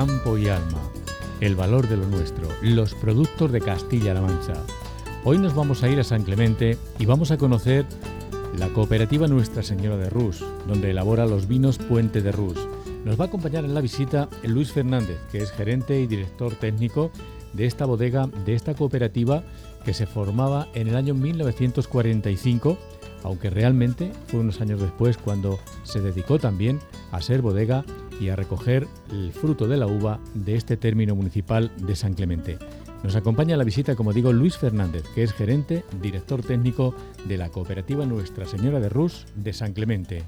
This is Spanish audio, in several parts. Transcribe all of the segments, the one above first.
campo y alma, el valor de lo nuestro, los productos de Castilla-La Mancha. Hoy nos vamos a ir a San Clemente y vamos a conocer la cooperativa Nuestra Señora de Rus, donde elabora los vinos Puente de Rus. Nos va a acompañar en la visita Luis Fernández, que es gerente y director técnico de esta bodega, de esta cooperativa que se formaba en el año 1945, aunque realmente fue unos años después cuando se dedicó también a ser bodega y a recoger el fruto de la uva de este término municipal de San Clemente. Nos acompaña a la visita, como digo, Luis Fernández, que es gerente, director técnico de la cooperativa Nuestra Señora de Rus de San Clemente.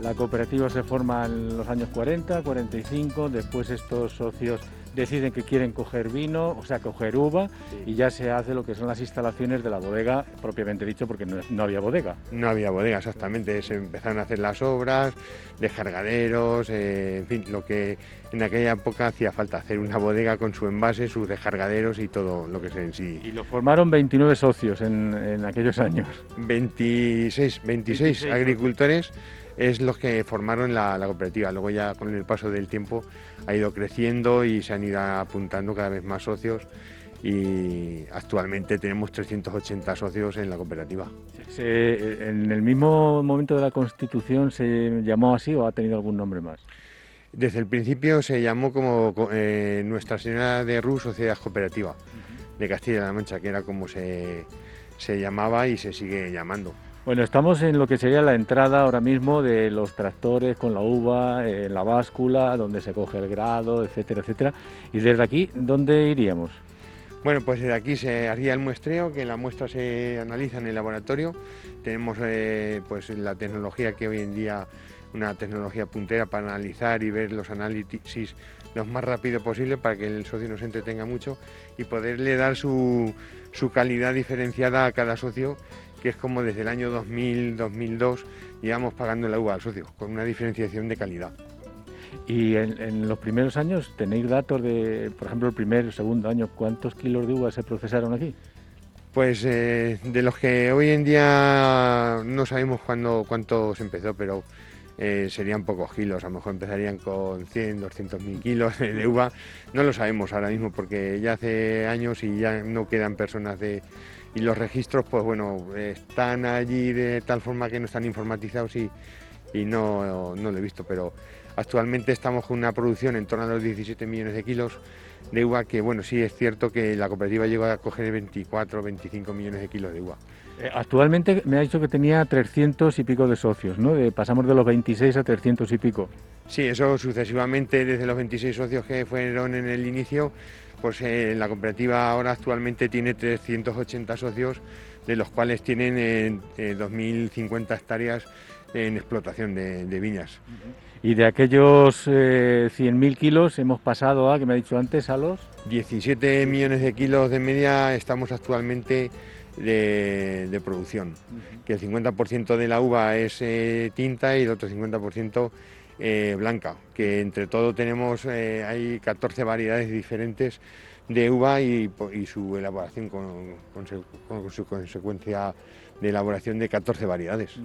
La cooperativa se forma en los años 40, 45, después estos socios deciden que quieren coger vino, o sea, coger uva, y ya se hace lo que son las instalaciones de la bodega, propiamente dicho, porque no, había bodega. No había bodega, exactamente. Se empezaron a hacer las obras, descargaderos, eh, en fin, lo que en aquella época hacía falta, hacer una bodega con su envase, sus descargaderos y todo lo que se en sí. Y lo formaron 29 socios en, aquellos años. 26, 26, agricultores es los que formaron la, cooperativa. Luego ya con el paso del tiempo ha ido creciendo y se han ido apuntando cada vez más socios y actualmente tenemos 380 socios en la cooperativa. ¿En el mismo momento de la constitución se llamó así o ha tenido algún nombre más? Desde el principio se llamó como eh, Nuestra Señora de Rus Sociedad Cooperativa de Castilla-La Mancha, que era como se llamaba y se sigue llamando. Bueno, estamos en lo que sería la entrada ahora mismo de los tractores con la uva, en la báscula, donde se coge el grado, etcétera, etcétera. Y desde aquí, ¿dónde iríamos? Bueno, pues desde aquí se haría el muestreo, que la muestra se analiza en el laboratorio. Tenemos eh, pues la tecnología que hoy en día, una tecnología puntera para analizar y ver los análisis lo más rápido posible para que el socio no se entretenga mucho y poderle dar su, su calidad diferenciada a cada socio que es como desde el año 2000-2002 llevamos pagando la uva al socio, con una diferenciación de calidad. ¿Y en, los primeros años tenéis datos de, por ejemplo, el primer o segundo año, cuántos kilos de uva se procesaron aquí? Pues eh, de los que hoy en día no sabemos cuándo, cuánto se empezó, pero eh, serían pocos kilos, a lo mejor empezarían con 100, 200 mil kilos de uva, no lo sabemos ahora mismo porque ya hace años y ya no quedan personas de, y los registros, pues bueno, están allí de tal forma que no están informatizados y, no, no, lo he visto, pero actualmente estamos con una producción en torno a los 17 millones de kilos de uva, que bueno, sí es cierto que la cooperativa llegó a coger 24 25 millones de kilos de uva. Eh, actualmente me ha dicho que tenía 300 y pico de socios, ¿no? pasamos de los 26 a 300 y pico. Sí, eso sucesivamente desde los 26 socios que fueron en el inicio pues eh, la cooperativa ahora actualmente tiene 380 socios, de los cuales tienen eh, 2.050 hectáreas en explotación de, viñas. Y de aquellos 100.000 eh, kilos hemos pasado a, que me ha dicho antes, a los... 17 millones de kilos de media estamos actualmente de, producción, que el 50% de la uva es eh, tinta y el otro 50% eh, blanca, que entre todo tenemos, eh, hay 14 variedades diferentes de uva y, su elaboración con, su consecuencia de elaboración de 14 variedades.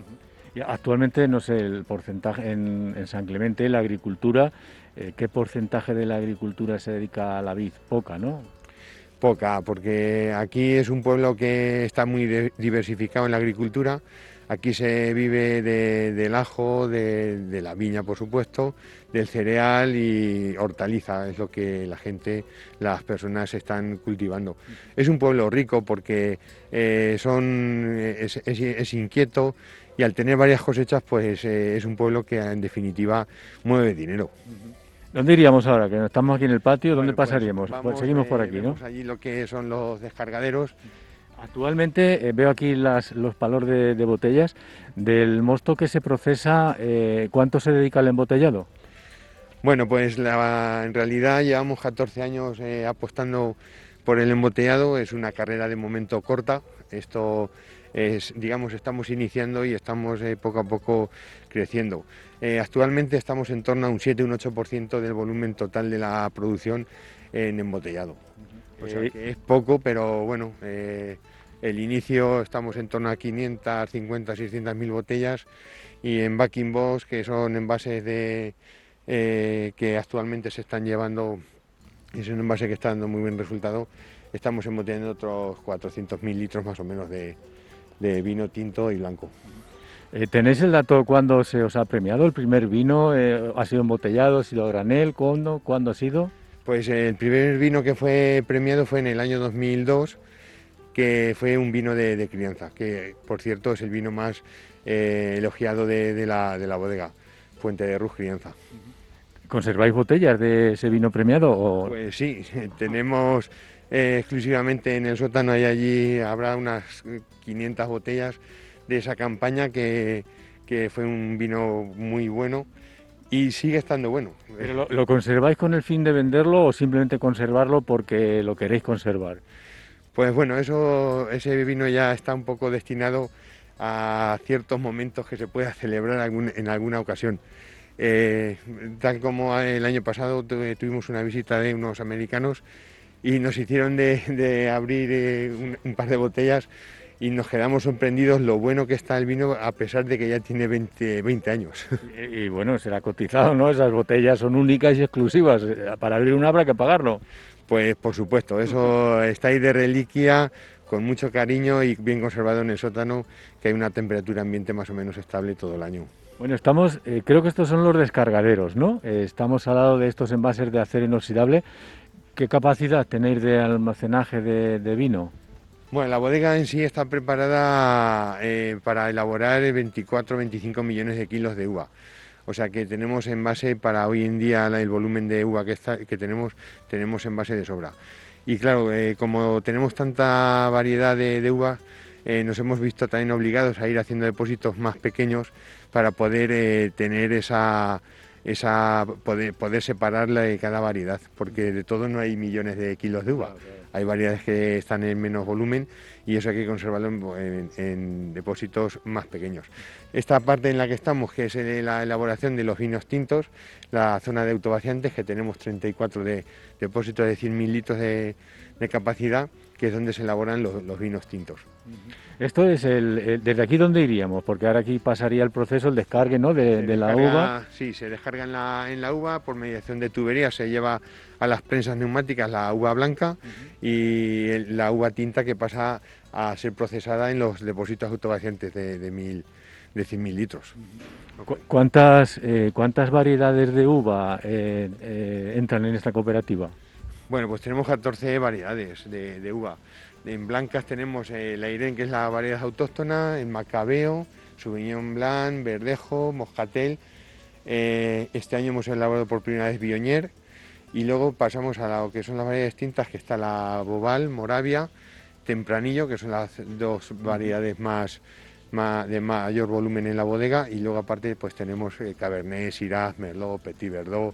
actualmente, no sé, el porcentaje en, San Clemente, la agricultura, eh, ¿qué porcentaje de la agricultura se dedica a la vid? Poca, ¿no? Poca, porque aquí es un pueblo que está muy diversificado en la agricultura Aquí se vive del ajo, de, la viña, por supuesto, del cereal y hortaliza, es lo que la gente, las personas están cultivando. Es un pueblo rico porque eh, son, es, inquieto y al tener varias cosechas, pues eh, es un pueblo que en definitiva mueve dinero. ¿Dónde iríamos ahora? Que estamos aquí en el patio, ¿dónde pues pasaríamos? Pues seguimos por aquí, ¿no? Allí lo que son los descargaderos Actualmente eh, veo aquí los palos de, botellas. Del mosto que se procesa, eh, ¿cuánto se dedica al embotellado? Bueno, pues en realidad llevamos 14 años eh, apostando por el embotellado. Es una carrera de momento corta. Esto es, digamos, estamos iniciando y estamos poco a poco creciendo. actualmente estamos en torno a un 7, un 8% del volumen total de la producción en embotellado. O sea que es poco, pero bueno, el inicio estamos en torno a 550, 600 mil botellas y en backing box, que son envases de, eh, que actualmente se están llevando, es un envase que está dando muy buen resultado, estamos embotellando otros 400.000 litros más o menos de, vino tinto y blanco. Eh, ¿Tenéis el dato cuándo se os ha premiado el primer vino? Eh, ¿Ha sido embotellado? ¿Ha sido granel? ¿Cuándo? ¿Cuándo ha sido? Pues el primer vino que fue premiado fue en el año 2002, que fue un vino de, crianza, que por cierto es el vino más eh, elogiado de, la, bodega, Fuente de Ruz Crianza. ¿Conserváis botellas de ese vino premiado? O... Pues sí, tenemos eh, exclusivamente en el sótano y allí habrá unas 500 botellas de esa campaña que, fue un vino muy bueno y sigue estando bueno. lo, conserváis con el fin de venderlo o simplemente conservarlo porque lo queréis conservar? Pues bueno, eso, ese vino ya está un poco destinado a ciertos momentos que se pueda celebrar en alguna ocasión. Eh, tal como el año pasado tuvimos una visita de unos americanos y nos hicieron de, abrir eh, un, par de botellas y nos quedamos sorprendidos lo bueno que está el vino a pesar de que ya tiene 20, 20 años. Y, bueno, será cotizado, ¿no? Esas botellas son únicas y exclusivas. Para abrir una habrá que pagarlo. Pues por supuesto, eso está ahí de reliquia con mucho cariño y bien conservado en el sótano, que hay una temperatura ambiente más o menos estable todo el año. Bueno, estamos, eh, creo que estos son los descargaderos, ¿no? Eh, estamos al lado de estos envases de acero inoxidable ¿Qué capacidad tenéis de almacenaje de, vino? Bueno, la bodega en sí está preparada eh, para elaborar 24-25 millones de kilos de uva. O sea que tenemos envase para hoy en día el volumen de uva que, tenemos, tenemos envase de sobra. Y claro, eh, como tenemos tanta variedad de, uva, eh, nos hemos visto también obligados a ir haciendo depósitos más pequeños para poder tener esa, esa poder, poder separarla de cada variedad, porque de todo no hay millones de kilos de uva. Hay variedades que están en menos volumen y eso hay que conservarlo en, depósitos más pequeños. Esta parte en la que estamos, que es la elaboración de los vinos tintos, la zona de autovaciantes, que tenemos 34 de, depósitos de 100.000 litros de capacidad, que es donde se elaboran los, vinos tintos. Esto es el, desde aquí dónde iríamos, porque ahora aquí pasaría el proceso, el descargue, ¿no? De, la uva. Sí, se descarga en la, en la uva por mediación de tuberías, se lleva a las prensas neumáticas la uva blanca y la uva tinta que pasa a ser procesada en los depósitos autovaciantes de, de mil de 100.000 litros. ¿Cuántas, eh, ¿Cuántas variedades de uva eh, eh, entran en esta cooperativa? Bueno, pues tenemos 14 variedades de, uva. En blancas tenemos el Airén, que es la variedad autóctona, el Macabeo, Sauvignon Blanc, Verdejo, Moscatel. Eh, este año hemos elaborado por primera vez Bioñer y luego pasamos a lo que son las variedades distintas, que está la Bobal, Moravia, Tempranillo, que son las dos variedades más, de mayor volumen en la bodega y luego aparte pues tenemos eh, Cabernet, Syrah, Merlot, Petit Verdot.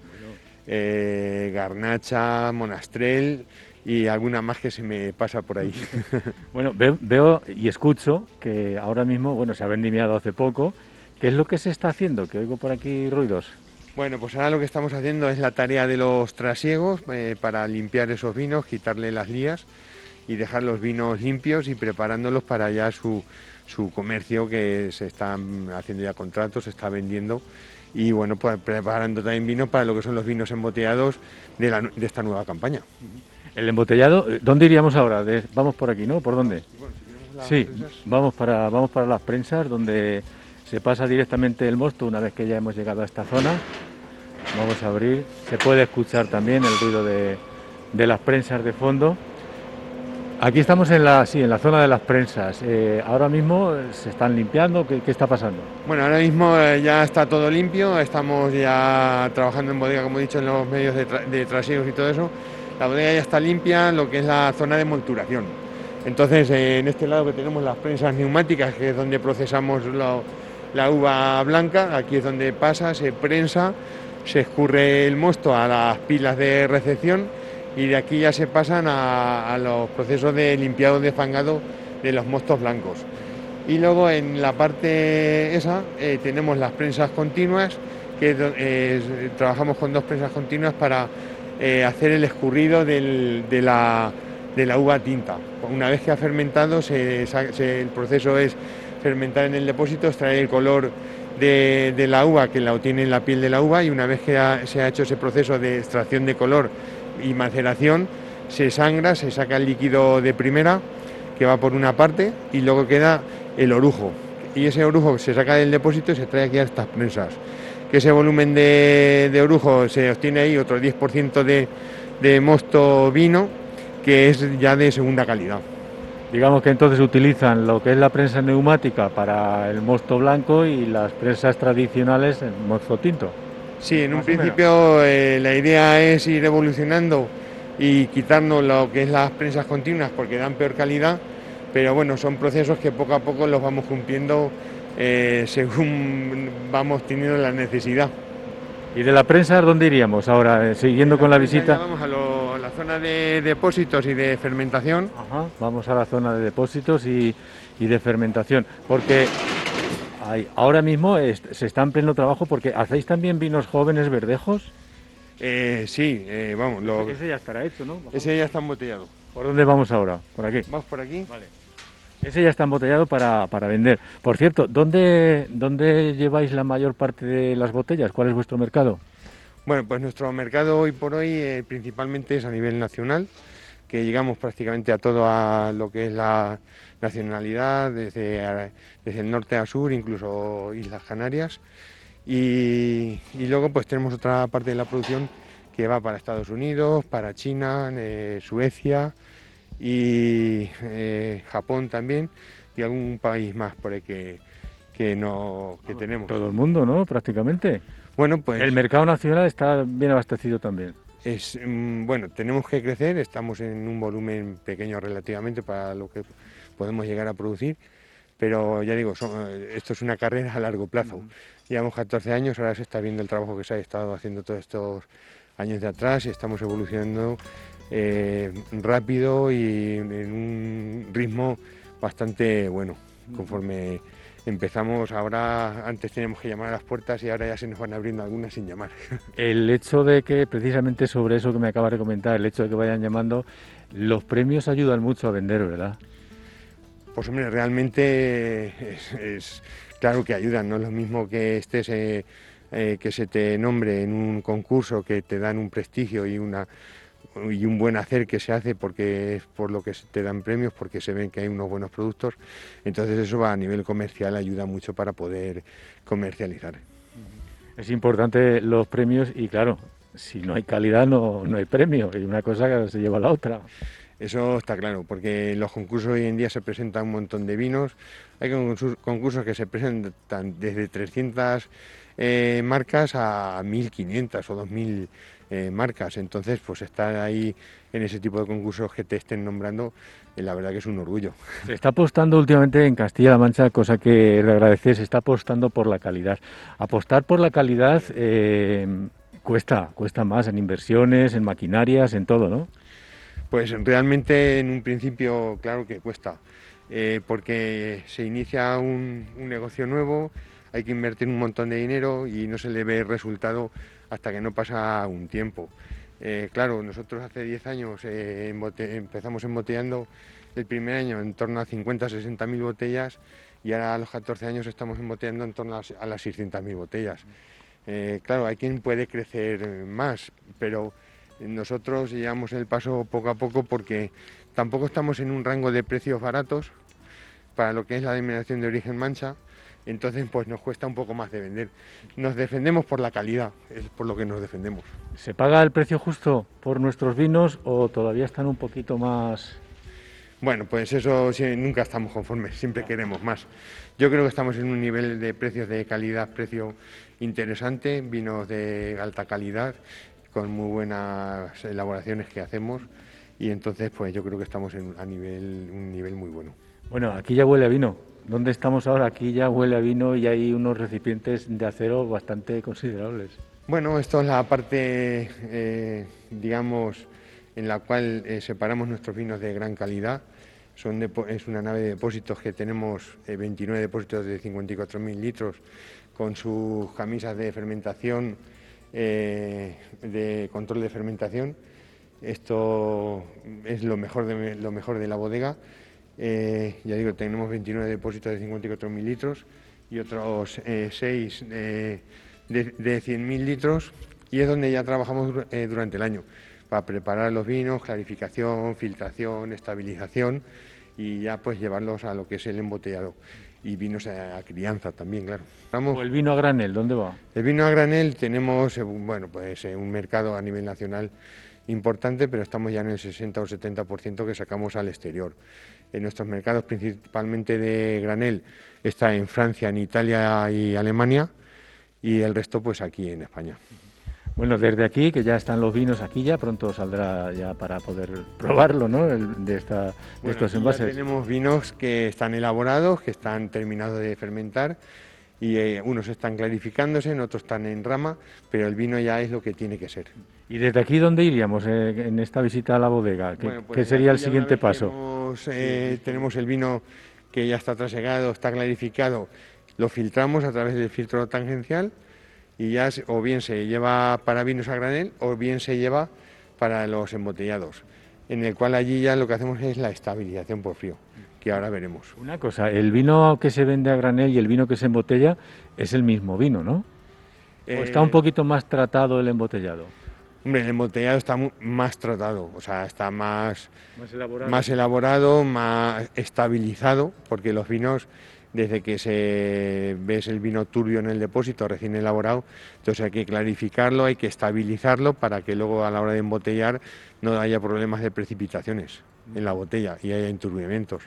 Eh, garnacha, monastrel y alguna más que se me pasa por ahí. bueno, veo, y escucho que ahora mismo, bueno, se ha vendimiado hace poco. ¿Qué es lo que se está haciendo? Que oigo por aquí ruidos. Bueno, pues ahora lo que estamos haciendo es la tarea de los trasiegos eh, para limpiar esos vinos, quitarle las lías y dejar los vinos limpios y preparándolos para ya su, su comercio que se están haciendo ya contratos, se está vendiendo y bueno, pues preparando también vino para lo que son los vinos embotellados de, esta nueva campaña. El embotellado, ¿dónde iríamos ahora? vamos por aquí, ¿no? ¿Por dónde? sí, vamos para, vamos para las prensas, donde se pasa directamente el mosto una vez que ya hemos llegado a esta zona. Vamos a abrir, se puede escuchar también el ruido de, de las prensas de fondo. Aquí estamos en la, sí, en la zona de las prensas. Eh, ahora mismo se están limpiando. ¿Qué, está pasando? Bueno, ahora mismo eh, ya está todo limpio. Estamos ya trabajando en bodega, como he dicho, en los medios de, de trasiegos y todo eso. La bodega ya está limpia, lo que es la zona de molturación. Entonces, en este lado que tenemos las prensas neumáticas, que es donde procesamos la uva blanca, aquí es donde pasa, se prensa, se escurre el mosto a las pilas de recepción y de aquí ya se pasan a, los procesos de limpiado de fangado de los mostos blancos. Y luego en la parte esa eh, tenemos las prensas continuas, que eh, trabajamos con dos prensas continuas para eh, hacer el escurrido de, la, uva tinta. Una vez que ha fermentado, el proceso es fermentar en el depósito, extraer el color de, la uva que la obtiene en la piel de la uva y una vez que se ha hecho ese proceso de extracción de color y maceración, se sangra, se saca el líquido de primera que va por una parte y luego queda el orujo. Y ese orujo se saca del depósito se trae aquí a estas prensas. Que ese volumen de, orujo se obtiene ahí otro 10% de, de mosto vino, que es ya de segunda calidad. Digamos que entonces utilizan lo que es la prensa neumática para el mosto blanco y las prensas tradicionales en mosto tinto. Sí, en un principio eh, la idea es ir evolucionando y quitarnos lo que es las prensas continuas porque dan peor calidad, pero bueno, son procesos que poco a poco los vamos cumpliendo eh, según vamos teniendo la necesidad. ¿Y de la prensa dónde iríamos ahora, eh, siguiendo con la visita? Vamos a, la zona de depósitos y de fermentación. vamos a la zona de depósitos y, de fermentación, porque ahora mismo se está en pleno trabajo porque hacéis también vinos jóvenes verdejos. Eh, sí, eh, vamos. Lo... Ese ya estará hecho, ¿no? Ese ya está embotellado. ¿Por dónde vamos ahora? ¿Por aquí? Vamos por aquí. Vale. Ese ya está embotellado para, vender. Por cierto, ¿dónde, ¿dónde lleváis la mayor parte de las botellas? ¿Cuál es vuestro mercado? Bueno, pues nuestro mercado hoy por hoy eh, principalmente es a nivel nacional, que llegamos prácticamente a todo a lo que es la nacionalidad, desde, desde el norte a sur, incluso Islas Canarias. Y, luego pues tenemos otra parte de la producción que va para Estados Unidos, para China, eh, Suecia, y eh, Japón también y algún país más por ahí que, que no que tenemos. Todo el mundo, ¿no? Prácticamente. Bueno, pues el mercado nacional está bien abastecido también. Es mm, bueno, tenemos que crecer, estamos en un volumen pequeño relativamente para lo que podemos llegar a producir, pero ya digo, esto es una carrera a largo plazo. Llevamos 14 años, ahora se está viendo el trabajo que se ha estado haciendo todos estos años de atrás y estamos evolucionando eh, rápido y en un ritmo bastante bueno. Conforme empezamos, ahora antes teníamos que llamar a las puertas y ahora ya se nos van abriendo algunas sin llamar. El hecho de que, precisamente sobre eso que me acaba de comentar, el hecho de que vayan llamando, los premios ayudan mucho a vender, ¿verdad? Pues hombre, realmente es, claro que ayudan, no es lo mismo que estés, eh, eh, que se te nombre en un concurso, que te dan un prestigio y una y un buen hacer que se hace porque es por lo que te dan premios, porque se ven que hay unos buenos productos. Entonces eso va a nivel comercial, ayuda mucho para poder comercializar. Es importante los premios y claro, si no hay calidad no, no hay premio y una cosa se lleva a la otra. Eso está claro, porque en los concursos hoy en día se presentan un montón de vinos. Hay concursos que se presentan desde 300 eh, marcas a 1.500 o 2.000 eh, marcas. Entonces, pues estar ahí en ese tipo de concursos que te estén nombrando, eh, la verdad que es un orgullo. Se está apostando últimamente en Castilla-La Mancha, cosa que le agradecer, se está apostando por la calidad. Apostar por la calidad eh, cuesta, cuesta más en inversiones, en maquinarias, en todo, ¿no? Pues realmente en un principio, claro que cuesta, porque se inicia un, un negocio nuevo, hay que invertir un montón de dinero y no se le ve resultado hasta que no pasa un tiempo. Eh, claro, nosotros hace 10 años eh, empezamos embotellando el primer año en torno a 50, 60 mil botellas y ahora a los 14 años estamos embotellando en torno a las 600 mil botellas. Eh, claro, hay quien puede crecer más, pero nosotros llevamos el paso poco a poco porque tampoco estamos en un rango de precios baratos para lo que es la denominación de origen mancha entonces pues nos cuesta un poco más de vender. Nos defendemos por la calidad, es por lo que nos defendemos. ¿Se paga el precio justo por nuestros vinos o todavía están un poquito más... Bueno, pues eso nunca estamos conformes, siempre queremos más. Yo creo que estamos en un nivel de precios de calidad, precio interesante, vinos de alta calidad, con muy buenas elaboraciones que hacemos y entonces pues yo creo que estamos en a nivel, un nivel muy bueno. Bueno, aquí ya huele a vino. ¿Dónde estamos ahora? Aquí ya huele a vino y hay unos recipientes de acero bastante considerables. Bueno, esto es la parte, eh, digamos, en la cual eh, separamos nuestros vinos de gran calidad. Es una nave de depósitos que tenemos 29 eh, depósitos de 54.000 litros con sus camisas de fermentación, de control de fermentación. Esto es lo mejor de, lo mejor de la bodega. Eh, ya digo, tenemos 29 depósitos de 54.000 litros y otros 6 de, de 100.000 litros y es donde ya trabajamos durante el año para preparar los vinos, clarificación, filtración, estabilización y ya pues llevarlos a lo que es el embotellado y vinos a, crianza también, claro. ¿O el vino a granel, dónde va? El vino a granel tenemos, eh, bueno, pues eh, un mercado a nivel nacional importante, pero estamos ya en el 60 o 70% que sacamos al exterior. En nuestros mercados principalmente de granel está en Francia, en Italia y Alemania y el resto pues aquí en España. Bueno, desde aquí, que ya están los vinos aquí, ya pronto saldrá ya para poder probarlo, ¿no? de, esta, estos envases. tenemos vinos que están elaborados, que están terminados de fermentar y eh, unos están clarificándose, otros están en rama, pero el vino ya es lo que tiene que ser. ¿Y desde aquí dónde iríamos eh, en esta visita a la bodega? ¿Qué, pues sería el siguiente paso? Eh, tenemos el vino que ya está trasegado, está clarificado, lo filtramos a través del filtro tangencial y ya o bien se lleva para vinos a granel o bien se lleva para los embotellados, en el cual allí ya lo que hacemos es la estabilización por frío, que ahora veremos. Una cosa, el vino que se vende a granel y el vino que se embotella es el mismo vino, ¿no? ¿O está un eh, poquito más tratado el embotellado? Hombre, el embotellado está más tratado, o sea, está más, más elaborado, más estabilizado, porque los vinos desde que se ves el vino turbio en el depósito recién elaborado, entonces hay que clarificarlo, hay que estabilizarlo para que luego a la hora de embotellar no haya problemas de precipitaciones en la botella y haya enturbiamientos.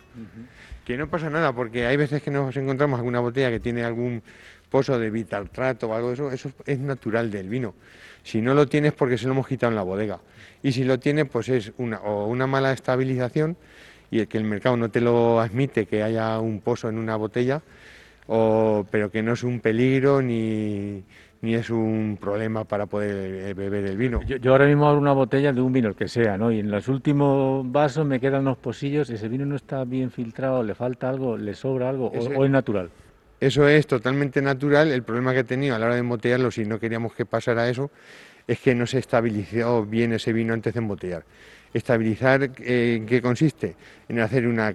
Que no pasa nada, porque hay veces que nos encontramos alguna botella que tiene algún pozo de vitaltrato o algo de eso, eso es natural del vino. Si no lo tienes porque se lo hemos quitado en la bodega. Y si lo tiene, pues es una, o una mala estabilización y el que el mercado no te lo admite que haya un pozo en una botella, o, pero que no es un peligro ni, ni es un problema para poder eh, beber el vino. Yo, ahora mismo abro una botella de un vino, el que sea, ¿no? Y en los últimos vasos me quedan unos posillos, ese vino no está bien filtrado, le falta algo, le sobra algo, o, es natural. Eso es totalmente natural. El problema que he tenido a la hora de embotellarlo, si no queríamos que pasara eso, es que no se estabilizó bien ese vino antes de embotellar. Estabilizar, eh, ¿en qué consiste? En hacer una,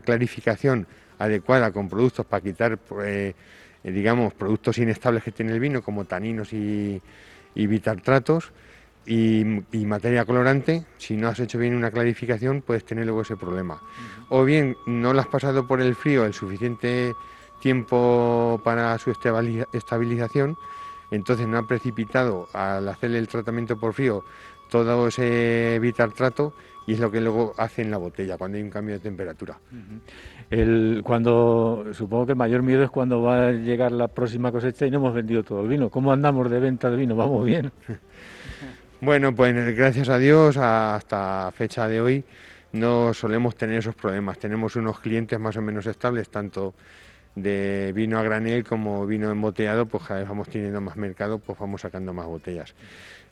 clarificación adecuada con productos para quitar, eh, digamos, productos inestables que tiene el vino, como taninos y, y bitartratos, y, materia colorante, si no has hecho bien una clarificación, puedes tener luego ese problema. O bien no lo has pasado por el frío el suficiente tiempo para su estabilización, entonces no ha precipitado al hacer el tratamiento por frío todo ese trato y es lo que luego hace en la botella cuando hay un cambio de temperatura. el, cuando supongo que el mayor miedo es cuando va a llegar la próxima cosecha y no hemos vendido todo el vino. ¿Cómo andamos de venta de vino? ¿Vamos bien? bueno, pues gracias a Dios hasta fecha de hoy no solemos tener esos problemas. Tenemos unos clientes más o menos estables, tanto de vino a granel como vino emboteado, pues cada vez vamos teniendo más mercado, pues vamos sacando más botellas.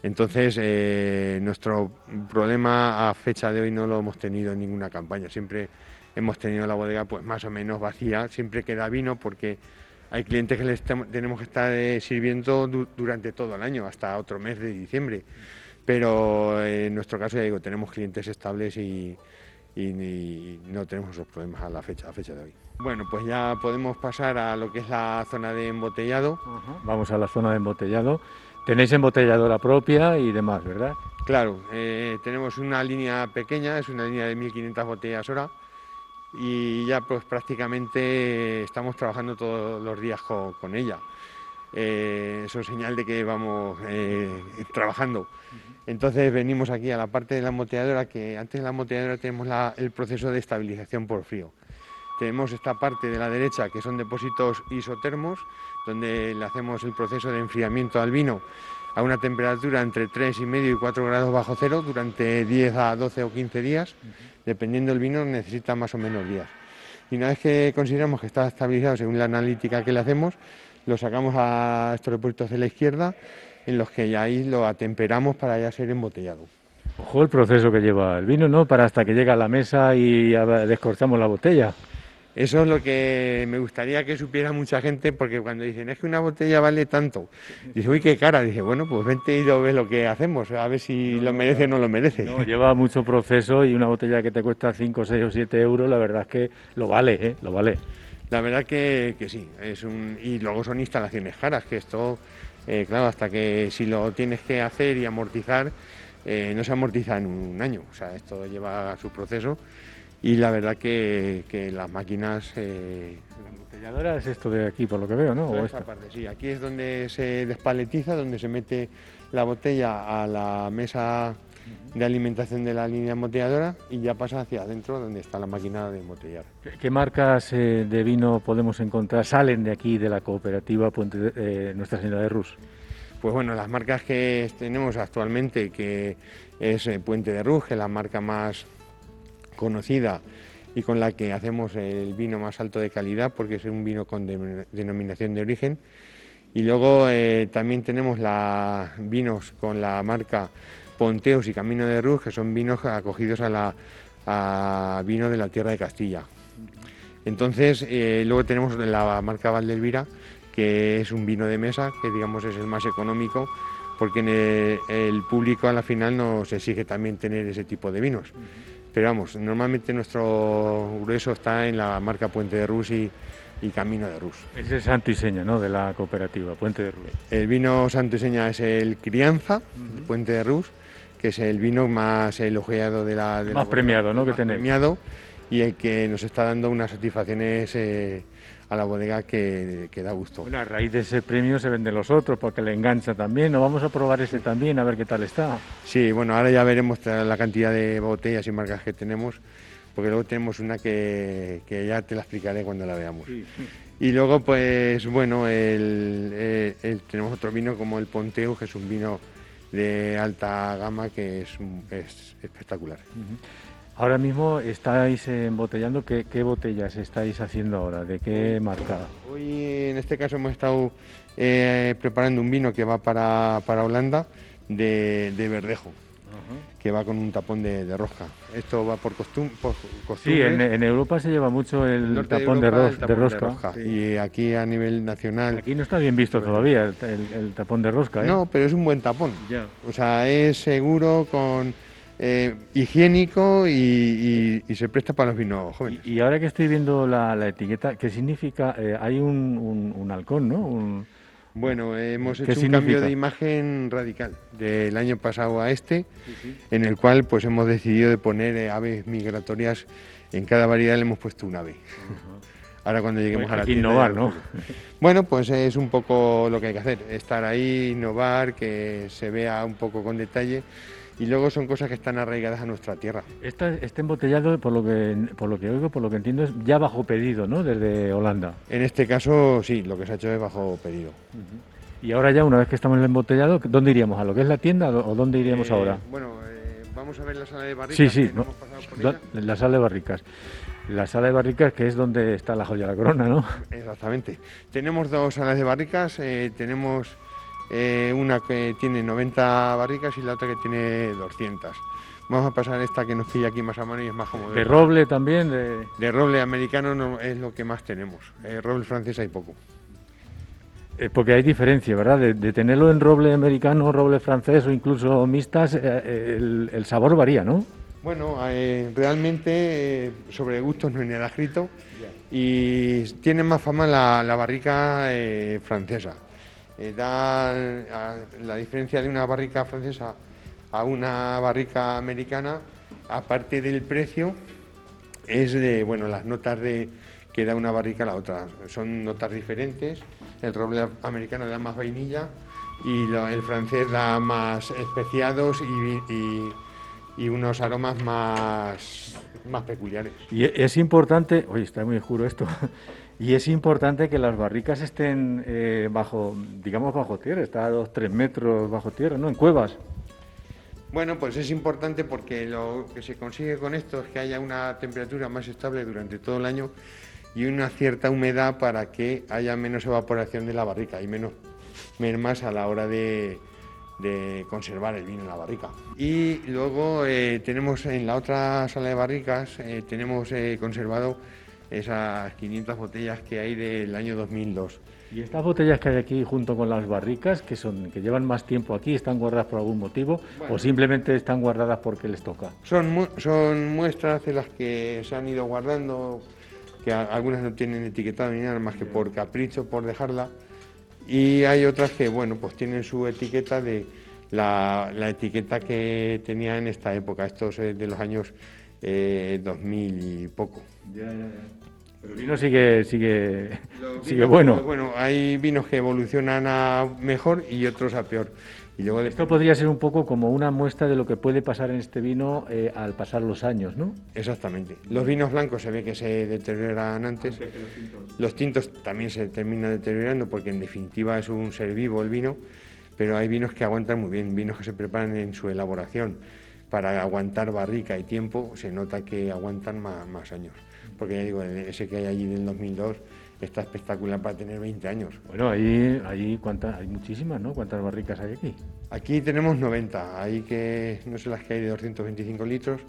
Entonces, eh, nuestro problema a fecha de hoy no lo hemos tenido en ninguna campaña. Siempre hemos tenido la bodega pues más o menos vacía, siempre queda vino porque hay clientes que les tenemos que estar eh, sirviendo durante todo el año, hasta otro mes de diciembre. Pero eh, en nuestro caso, ya digo, tenemos clientes estables y, no tenemos esos problemas a la fecha, a fecha de hoy. Bueno, pues ya podemos pasar a lo que es la zona de embotellado. Vamos a la zona de embotellado. Tenéis embotelladora propia y demás, ¿verdad? Claro, eh, tenemos una línea pequeña, es una línea de 1500 botellas hora y ya pues prácticamente estamos trabajando todos los días con, ella. Eh, eso es señal de que vamos eh, trabajando. Entonces venimos aquí a la parte de la embotelladora, que antes de la embotelladora tenemos el proceso de estabilización por frío. Tenemos esta parte de la derecha que son depósitos isotermos, donde le hacemos el proceso de enfriamiento al vino a una temperatura entre 3,5 y 4 grados bajo cero durante 10 a 12 o 15 días. Dependiendo del vino necesita más o menos días. Y una vez que consideramos que está estabilizado según la analítica que le hacemos, lo sacamos a estos depósitos de la izquierda, en los que ya ahí lo atemperamos para ya ser embotellado. Ojo el proceso que lleva el vino, ¿no? Para hasta que llega a la mesa y descortamos la botella. Eso es lo que me gustaría que supiera mucha gente, porque cuando dicen es que una botella vale tanto, dice, uy, qué cara. Dice, bueno, pues vente y lo ves lo que hacemos, a ver si lo merece o no lo merece. lleva mucho proceso y una botella que te cuesta 5, 6 o 7 euros, la verdad es que lo vale, ¿eh? Lo vale. La verdad que, que sí, es un, y luego son instalaciones caras, que esto, eh, claro, hasta que si lo tienes que hacer y amortizar, eh, no se amortiza en un año, o sea, esto lleva su proceso. Y la verdad que, que las máquinas... Eh, la embotelladora es esto de aquí, por lo que veo, ¿no? ¿O esta. parte, sí, aquí es donde se despaletiza, donde se mete la botella a la mesa de alimentación de la línea embotelladora y ya pasa hacia adentro donde está la máquina de embotellar. ¿Qué, marcas eh, de vino podemos encontrar, salen de aquí de la cooperativa Puente eh, Nuestra Señora de Rus? Pues bueno, las marcas que tenemos actualmente, que es eh, Puente de Rus, que es la marca más conocida y con la que hacemos el vino más alto de calidad, porque es un vino con denominación de origen. Y luego también tenemos la, vinos con la marca Ponteos y Camino de Ruz, que son vinos acogidos a, la, vino de la tierra de Castilla. Entonces, eh, luego tenemos la marca Valdelvira, que es un vino de mesa, que digamos es el más económico, porque el, público a la final nos exige también tener ese tipo de vinos. Pero vamos, normalmente nuestro grueso está en la marca Puente de Rus y, Camino de Rus. Ese es santo y seña, ¿no? De la cooperativa, Puente de Rus. El vino santo y seña es el Crianza, Puente de Rus, que es el vino más elogiado de la... más premiado, ¿no? Que tenemos. Premiado y el que nos está dando unas satisfacciones eh, a la bodega que, da gusto. Bueno, a raíz de ese premio se venden los otros porque le engancha también. ¿No vamos a probar ese también a ver qué tal está? Sí, bueno, ahora ya veremos la cantidad de botellas y marcas que tenemos porque luego tenemos una que, ya te la explicaré cuando la veamos. Y luego, pues bueno, eh, el, tenemos otro vino como el Ponteo, que es un vino de alta gama que es, es espectacular. Ahora mismo estáis embotellando, ¿qué, ¿qué, botellas estáis haciendo ahora? ¿De qué marca? Hoy en este caso hemos estado eh, preparando un vino que va para, para Holanda de, de verdejo que va con un tapón de, de rosca. Esto va por, costumbre. Sí, en, Europa se lleva mucho el, tapón, de, rosca. Y aquí a nivel nacional. Aquí no está bien visto todavía el, tapón de rosca. ¿eh? No, pero es un buen tapón. O sea, es seguro, con eh, higiénico y, se presta para los vinos jóvenes. Y, ahora que estoy viendo la, etiqueta, ¿qué significa? Eh, hay un, un, un halcón, ¿no? Un, bueno, hemos hecho un cambio de imagen radical del año pasado a este, en el cual pues hemos decidido de poner eh, aves migratorias en cada variedad le hemos puesto un ave. Ahora cuando lleguemos a la tienda, innovar, ¿no? Bueno, pues es un poco lo que hay que hacer, estar ahí, innovar, que se vea un poco con detalle y luego son cosas que están arraigadas a nuestra tierra. este embotellado, por lo que por lo que oigo, por lo que entiendo, es ya bajo pedido, ¿no? Desde Holanda. En este caso, sí, lo que se ha hecho es bajo pedido. Y ahora ya, una vez que estamos en el embotellado, ¿dónde iríamos? ¿A lo que es la tienda o dónde iríamos eh, ahora? Bueno, eh, vamos a ver la sala de barricas. Sí, sí, la sala de barricas. La sala de barricas, que es donde está la joya de la corona, ¿no? Exactamente. Tenemos dos salas de barricas, eh, tenemos eh, una que tiene 90 barricas y la otra que tiene 200. Vamos a pasar esta que nos pilla aquí más a mano y es más cómodo. ¿De roble también? De, roble americano no, es lo que más tenemos. Eh, roble francés hay poco. Eh, porque hay diferencia, ¿verdad? De, tenerlo en roble americano, roble francés o incluso mixtas, el, sabor varía, ¿no? Bueno, realmente sobre gustos no hay nada escrito y tiene más fama la, la barrica francesa. Eh, da la diferencia de una barrica francesa a una barrica americana, aparte del precio, es de bueno las notas de que da una barrica a la otra. Son notas diferentes. El roble americano da más vainilla y el francés da más especiados y, unos aromas más, más peculiares. Y es importante, oye, está muy juro esto, y es importante que las barricas estén eh, bajo, digamos, bajo tierra, está a dos, tres metros bajo tierra, ¿no? En cuevas. Bueno, pues es importante porque lo que se consigue con esto es que haya una temperatura más estable durante todo el año y una cierta humedad para que haya menos evaporación de la barrica y menos mermas a la hora de, conservar el vino en la barrica. Y luego eh, tenemos en la otra sala de barricas, eh, tenemos conservado esas 500 botellas que hay del año 2002. ¿Y estas botellas que hay aquí junto con las barricas, que son que llevan más tiempo aquí, están guardadas por algún motivo o simplemente están guardadas porque les toca? Son, son muestras de las que se han ido guardando que algunas no tienen etiquetado ni nada más que por capricho, por dejarla. Y hay otras que, bueno, pues tienen su etiqueta de la, etiqueta que tenía en esta época, estos de los años 2000 eh, y poco. Ya, ya, ya. Pero el vino sigue, sigue, sigue bueno. Bueno, hay vinos que evolucionan a mejor y otros a peor. Y luego Esto podría ser un poco como una muestra de lo que puede pasar en este vino eh, al pasar los años, ¿no? Exactamente. Los vinos blancos se ve que se deterioran antes. Los tintos también se terminan deteriorando porque en definitiva es un ser vivo el vino, pero hay vinos que aguantan muy bien, vinos que se preparan en su elaboración para aguantar barrica y tiempo, se nota que aguantan más, más años. Porque ya digo, ese que hay allí del 2002 está espectacular para tener 20 años. Bueno, ahí, ahí cuántas, hay muchísimas, ¿no? ¿Cuántas barricas hay aquí? Aquí tenemos 90, hay que, no sé las que hay de 225 litros.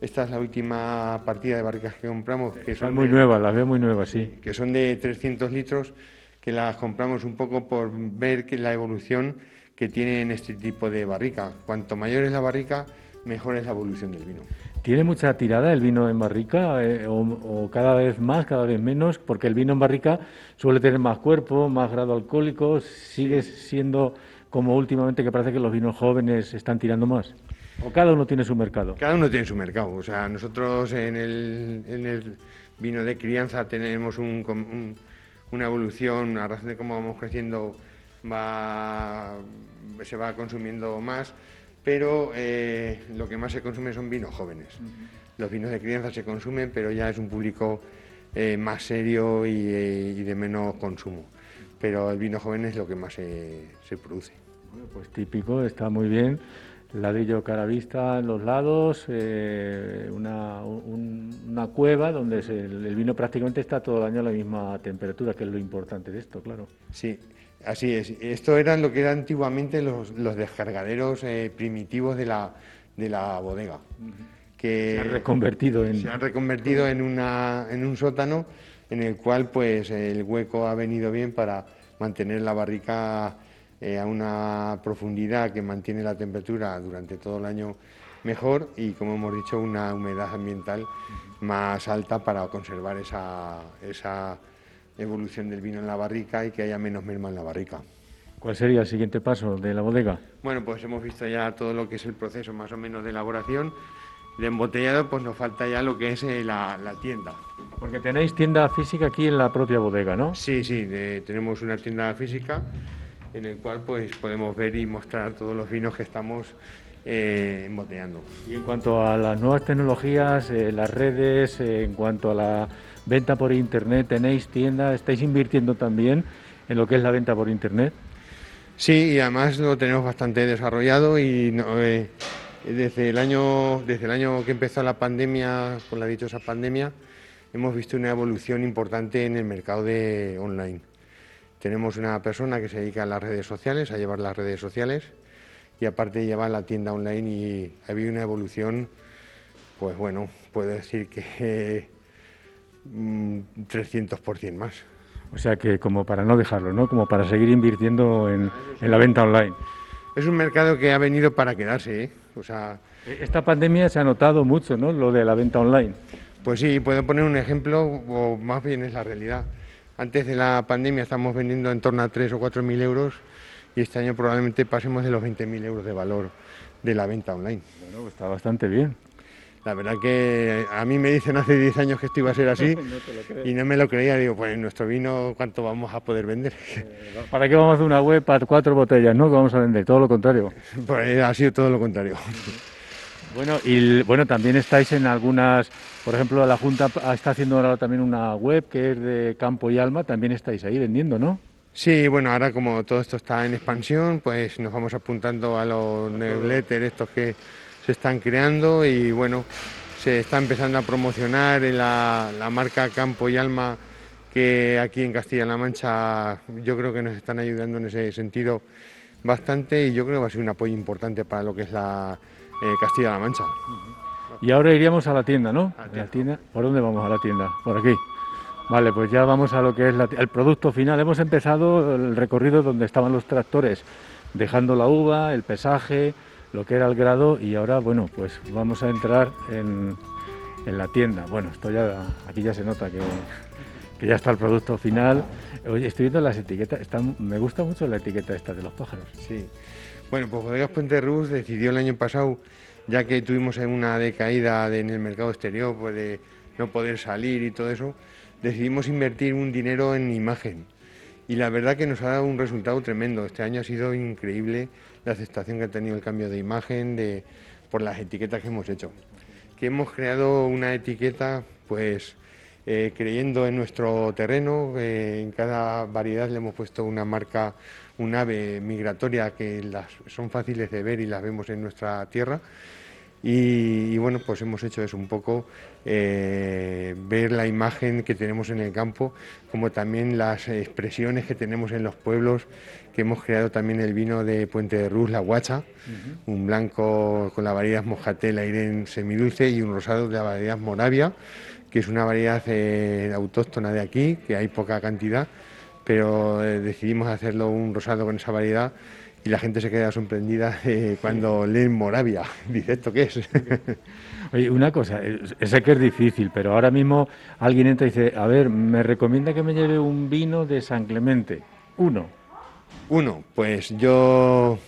Esta es la última partida de barricas que compramos. Que son muy nuevas, las veo muy nuevas, sí. Que son de 300 litros, que las compramos un poco por ver que la evolución que tienen este tipo de barrica. Cuanto mayor es la barrica, mejor es la evolución del vino. ¿Tiene mucha tirada el vino en barrica eh, o, cada vez más, cada vez menos? Porque el vino en barrica suele tener más cuerpo, más grado alcohólico, sigue siendo como últimamente que parece que los vinos jóvenes están tirando más. ¿O cada uno tiene su mercado? Cada uno tiene su mercado. O sea, nosotros en el, en el vino de crianza tenemos un, una evolución, a razón de cómo vamos creciendo, va, se va consumiendo más pero eh, lo que más se consume son vinos jóvenes. Los vinos de crianza se consumen, pero ya es un público eh, más serio eh, y, de menos consumo. Pero el vino joven es lo que más se, produce. pues típico, está muy bien. Ladrillo cara vista en los lados, una, una, cueva donde el vino prácticamente está todo el año a la misma temperatura, que es lo importante de esto, claro. Sí, Así es. Esto eran lo que eran antiguamente los, descargaderos eh, primitivos de la, de la bodega. Que se han reconvertido en... Se han reconvertido en, una, en un sótano en el cual pues el hueco ha venido bien para mantener la barrica eh, a una profundidad que mantiene la temperatura durante todo el año mejor y como hemos dicho una humedad ambiental más alta para conservar esa, esa evolución del vino en la barrica y que haya menos merma en la barrica. ¿Cuál sería el siguiente paso de la bodega? Bueno, pues hemos visto ya todo lo que es el proceso más o menos de elaboración. De embotellado, pues nos falta ya lo que es eh, la, tienda. Porque tenéis tienda física aquí en la propia bodega, ¿no? Sí, sí, tenemos una tienda física en el cual pues podemos ver y mostrar todos los vinos que estamos eh, embotellando. Y en cuanto a las nuevas tecnologías, eh, las redes, en cuanto a la venta por internet, tenéis tienda, estáis invirtiendo también en lo que es la venta por internet. Sí, y además lo tenemos bastante desarrollado y eh, desde el año desde el año que empezó la pandemia, con la dichosa pandemia, hemos visto una evolución importante en el mercado de online. Tenemos una persona que se dedica a las redes sociales, a llevar las redes sociales y aparte lleva la tienda online y ha habido una evolución, pues bueno, puedo decir que 300% mm, más. O sea que como para no dejarlo, ¿no? Como para seguir invirtiendo en, la venta online. Es un mercado que ha venido para quedarse, ¿eh? O sea... Esta pandemia se ha notado mucho, ¿no? Lo de la venta online. Pues sí, puedo poner un ejemplo, o más bien es la realidad. Antes de la pandemia estamos vendiendo en torno a 3 o 4 mil euros y este año probablemente pasemos de los 20.000 euros de valor de la venta online. Bueno, está bastante bien. La verdad que a mí me dicen hace 10 años que esto iba a ser así y no me lo creía. Digo, pues nuestro vino, ¿cuánto vamos a poder vender? Eh, ¿Para qué vamos a hacer una web para cuatro botellas? No, que vamos a vender, todo lo contrario. Pues ha sido todo lo contrario. Bueno, y bueno, también estáis en algunas, por ejemplo, la Junta está haciendo ahora también una web que es de Campo y Alma, también estáis ahí vendiendo, ¿no? Sí, bueno, ahora como todo esto está en expansión, pues nos vamos apuntando a los newsletters estos que se están creando y bueno, se está empezando a promocionar la, la marca Campo y Alma que aquí en Castilla-La Mancha yo creo que nos están ayudando en ese sentido bastante y yo creo que va a ser un apoyo importante para lo que es la eh, Castilla-La Mancha. Y ahora iríamos a la tienda, ¿no? la tienda. ¿Por dónde vamos a la tienda? Por aquí. Vale, pues ya vamos a lo que es el producto final. Hemos empezado el recorrido donde estaban los tractores, dejando la uva, el pesaje, lo que era el grado y ahora, bueno, pues vamos a entrar en, en la tienda. Bueno, esto ya, aquí ya se nota que, que ya está el producto final. Estoy viendo las etiquetas, me gusta mucho la etiqueta esta de los pájaros. Sí. Bueno, pues Bodegas Puente Rus decidió el año pasado, ya que tuvimos una decaída en el mercado exterior, pues de no poder salir y todo eso, decidimos invertir un dinero en imagen. Y la verdad que nos ha dado un resultado tremendo. Este año ha sido increíble la aceptación que ha tenido el cambio de imagen de, por las etiquetas que hemos hecho. Que hemos creado una etiqueta, pues eh, creyendo en nuestro terreno, en cada variedad le hemos puesto una marca, un ave migratoria que son fáciles de ver y las vemos en nuestra tierra y, bueno, pues hemos hecho eso un poco, eh, ver la imagen que tenemos en el campo, como también las expresiones que tenemos en los pueblos, que hemos creado también el vino de Puente de Ruz, la guacha, un blanco con la variedad Mojatel Airén semidulce y un rosado de la variedad Moravia, que es una variedad eh, autóctona de aquí, que hay poca cantidad, pero eh, decidimos hacerlo un rosado con esa variedad y la gente se queda sorprendida eh, cuando leen Moravia. Dice, ¿esto qué es? Oye, una cosa, sé que es difícil, pero ahora mismo alguien entra y dice, a ver, me recomienda que me lleve un vino de San Clemente. Uno. Uno, pues yo...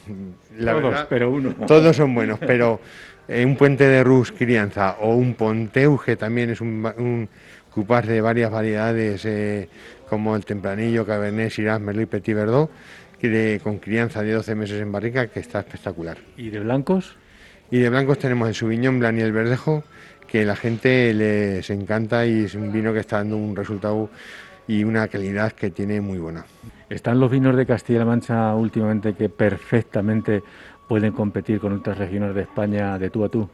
La todos, pero uno. Todos son buenos, pero eh, un puente de Rus crianza o un Ponteuge también es un, un cupar de varias variedades eh, como el Tempranillo, Cabernet, Shiraz, Merlot y Petit Verdot con crianza de 12 meses en barrica que está espectacular. ¿Y de blancos? Y de blancos tenemos el Subiñón Blanc y el Verdejo, que la gente les encanta y es un vino que está dando un resultado y una calidad que tiene muy buena. ¿Están los vinos de Castilla-La Mancha últimamente que perfectamente pueden competir con otras regiones de España de tú a tú?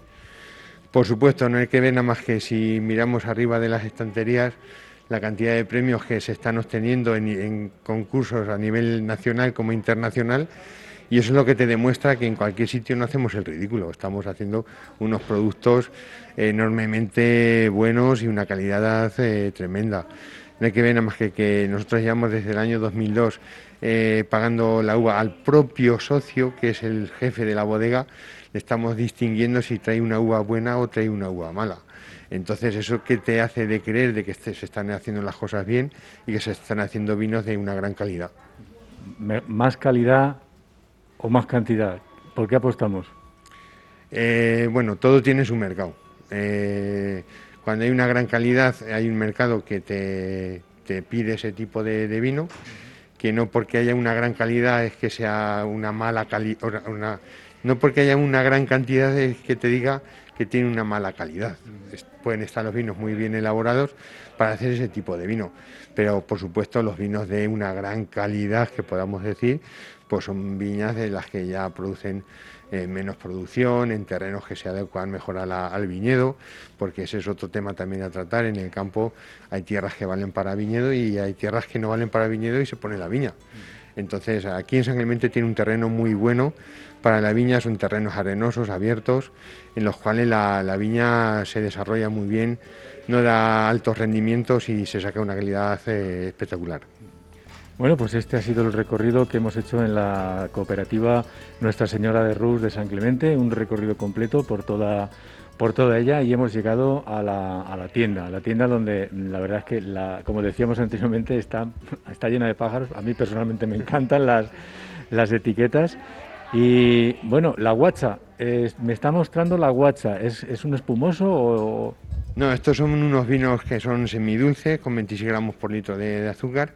Por supuesto, no hay que ver nada más que si miramos arriba de las estanterías la cantidad de premios que se están obteniendo en, concursos a nivel nacional como internacional y eso es lo que te demuestra que en cualquier sitio no hacemos el ridículo, estamos haciendo unos productos enormemente buenos y una calidad eh, tremenda. No hay que ver nada más que que nosotros llevamos desde el año 2002 eh, pagando la uva al propio socio, que es el jefe de la bodega, le estamos distinguiendo si trae una uva buena o trae una uva mala. Entonces, ¿eso qué te hace de creer de que se están haciendo las cosas bien y que se están haciendo vinos de una gran calidad? ¿Más calidad o más cantidad? ¿Por qué apostamos? Eh, bueno, todo tiene su mercado. Eh, cuando hay una gran calidad, hay un mercado que te, pide ese tipo de, vino, que no porque haya una gran calidad es que sea una mala calidad, no porque haya una gran cantidad es que te diga que tiene una mala calidad. Pueden estar los vinos muy bien elaborados para hacer ese tipo de vino, pero por supuesto los vinos de una gran calidad que podamos decir, pues son viñas de las que ya producen eh, menos producción, en terrenos que se adecuan mejor al viñedo, porque ese es otro tema también a tratar. En el campo hay tierras que valen para viñedo y hay tierras que no valen para viñedo y se pone la viña. Entonces, aquí en San tiene un terreno muy bueno para la viña, son terrenos arenosos, abiertos, en los cuales la, viña se desarrolla muy bien, no da altos rendimientos y se saca una calidad eh, espectacular. Bueno, pues este ha sido el recorrido que hemos hecho en la cooperativa Nuestra Señora de Rus de San Clemente, un recorrido completo por toda, por toda ella y hemos llegado a la, a la tienda, la tienda donde la verdad es que, la, como decíamos anteriormente, está, está llena de pájaros. A mí personalmente me encantan las, las etiquetas y bueno, la guacha, me está mostrando la guacha, ¿es, un espumoso o...? No, estos son unos vinos que son semidulces, con 26 gramos por litro de, azúcar,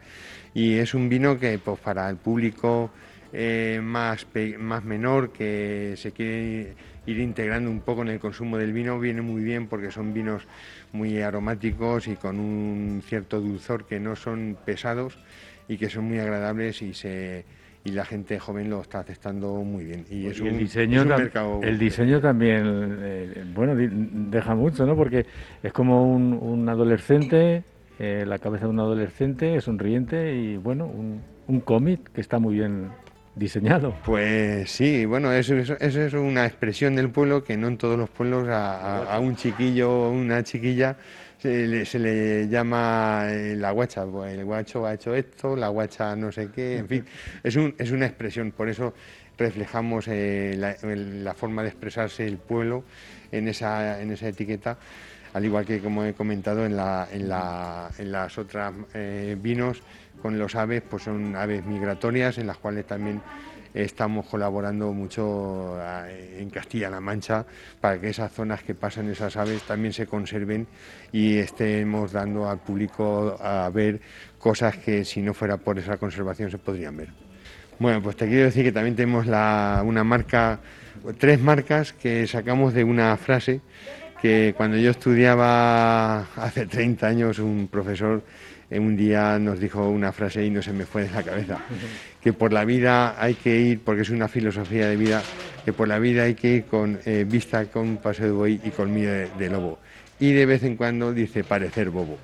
y es un vino que pues, para el público eh, más, más menor, que se quiere ir integrando un poco en el consumo del vino, viene muy bien porque son vinos muy aromáticos y con un cierto dulzor que no son pesados y que son muy agradables y se y la gente joven lo está aceptando muy bien. Y, es el diseño, el diseño también, eh, bueno, deja mucho, ¿no? Porque es como un, adolescente, eh, la cabeza de un adolescente, es sonriente y, bueno, un, un cómic que está muy bien diseñado. Pues sí, bueno, eso, eso, es una expresión del pueblo que no en todos los pueblos a, a un chiquillo o una chiquilla se le, llama eh, la guacha, pues el guacho ha hecho esto, la guacha no sé qué, en fin, es, un, es una expresión, por eso reflejamos eh, la, forma de expresarse el pueblo en esa, en esa etiqueta. Al igual que como he comentado en, la, la, las otras eh, vinos con los aves, pues son aves migratorias en las cuales también estamos colaborando mucho eh, en Castilla-La Mancha para que esas zonas que pasan esas aves también se conserven y estemos dando al público a ver cosas que si no fuera por esa conservación se podrían ver. Bueno, pues te quiero decir que también tenemos una marca, tres marcas que sacamos de una frase que cuando yo estudiaba hace 30 años un profesor un día nos dijo una frase y no se me fue de la cabeza, que por la vida hay que ir, porque es una filosofía de vida, que por la vida hay que ir con eh, vista con paseo de buey y con miedo de, lobo. Y de vez en cuando dice parecer bobo.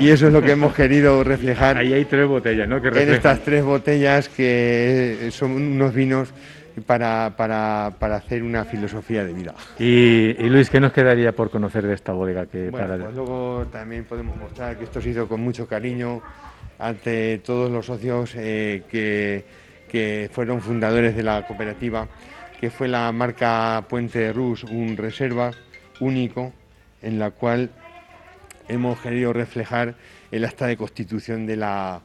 Y eso es lo que hemos querido reflejar. Ahí hay tres botellas, ¿no? Que en estas tres botellas que son unos vinos para, para, para, hacer una filosofía de vida. Y, Luis, ¿qué nos quedaría por conocer de esta bodega? Que bueno, pues luego también podemos mostrar que esto se hizo con mucho cariño ante todos los socios eh, que, que, fueron fundadores de la cooperativa, que fue la marca Puente Rus, un reserva único en la cual hemos querido reflejar el acta de constitución de la,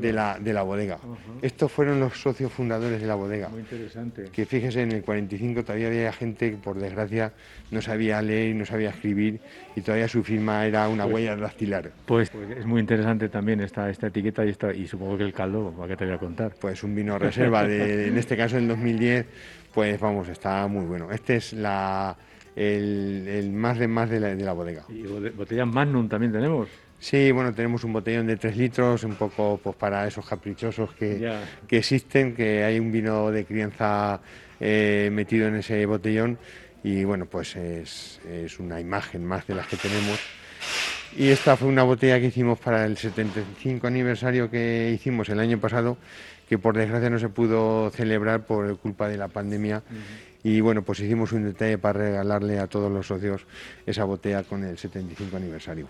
de la bodega. Estos fueron los socios fundadores de la bodega. Muy interesante. Que fíjese, en el 45 todavía había gente que por desgracia no sabía leer, no sabía escribir y todavía su firma era una pues huella dactilar. Pues, pues, es muy interesante también esta, esta etiqueta y, esta, y supongo que el caldo, ¿para qué te voy a contar? Pues un vino reserva, de, en este caso en 2010, pues vamos, está muy bueno. Este es la... El, más de más de la, de la bodega. ¿Y botellas Magnum también tenemos? Sí, bueno, tenemos un botellón de 3 litros, un poco pues para esos caprichosos que, que existen, que hay un vino de crianza eh, metido en ese botellón y bueno, pues es, es, una imagen más de las que tenemos. Y esta fue una botella que hicimos para el 75 aniversario que hicimos el año pasado, que por desgracia no se pudo celebrar por culpa de la pandemia. Y bueno, pues hicimos un detalle para regalarle a todos los socios esa botella con el 75 aniversario.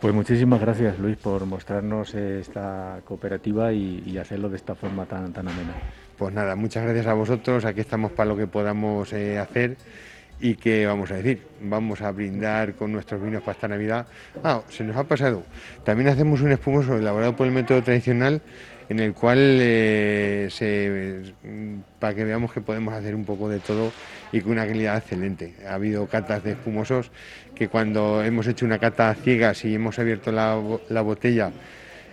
Pues muchísimas gracias Luis por mostrarnos esta cooperativa y, hacerlo de esta forma tan, tan amena. Pues nada, muchas gracias a vosotros, aquí estamos para lo que podamos eh, hacer y que vamos a decir, vamos a brindar con nuestros vinos para esta Navidad. Ah, se nos ha pasado. También hacemos un espumoso elaborado por el método tradicional en el cual eh, para que veamos que podemos hacer un poco de todo y con una calidad excelente. Ha habido catas de espumosos que cuando hemos hecho una cata ciega, si hemos abierto la, botella,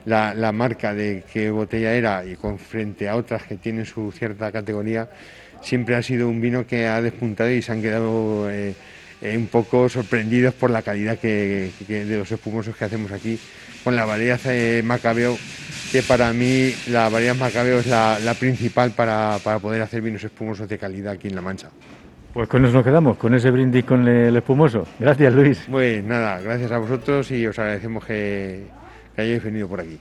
la, marca de qué botella era y frente a otras que tienen su cierta categoría, siempre ha sido un vino que ha despuntado y se han quedado eh, eh, un poco sorprendidos por la calidad de los espumosos que hacemos aquí con la variedad Macabeo que para mí la variedad Macabeo es la, principal para, poder hacer vinos espumosos de calidad aquí en La Mancha. Pues con eso nos quedamos, con ese brindis con el espumoso. Gracias, Luis. Pues nada, gracias a vosotros y os agradecemos que hayáis venido por aquí.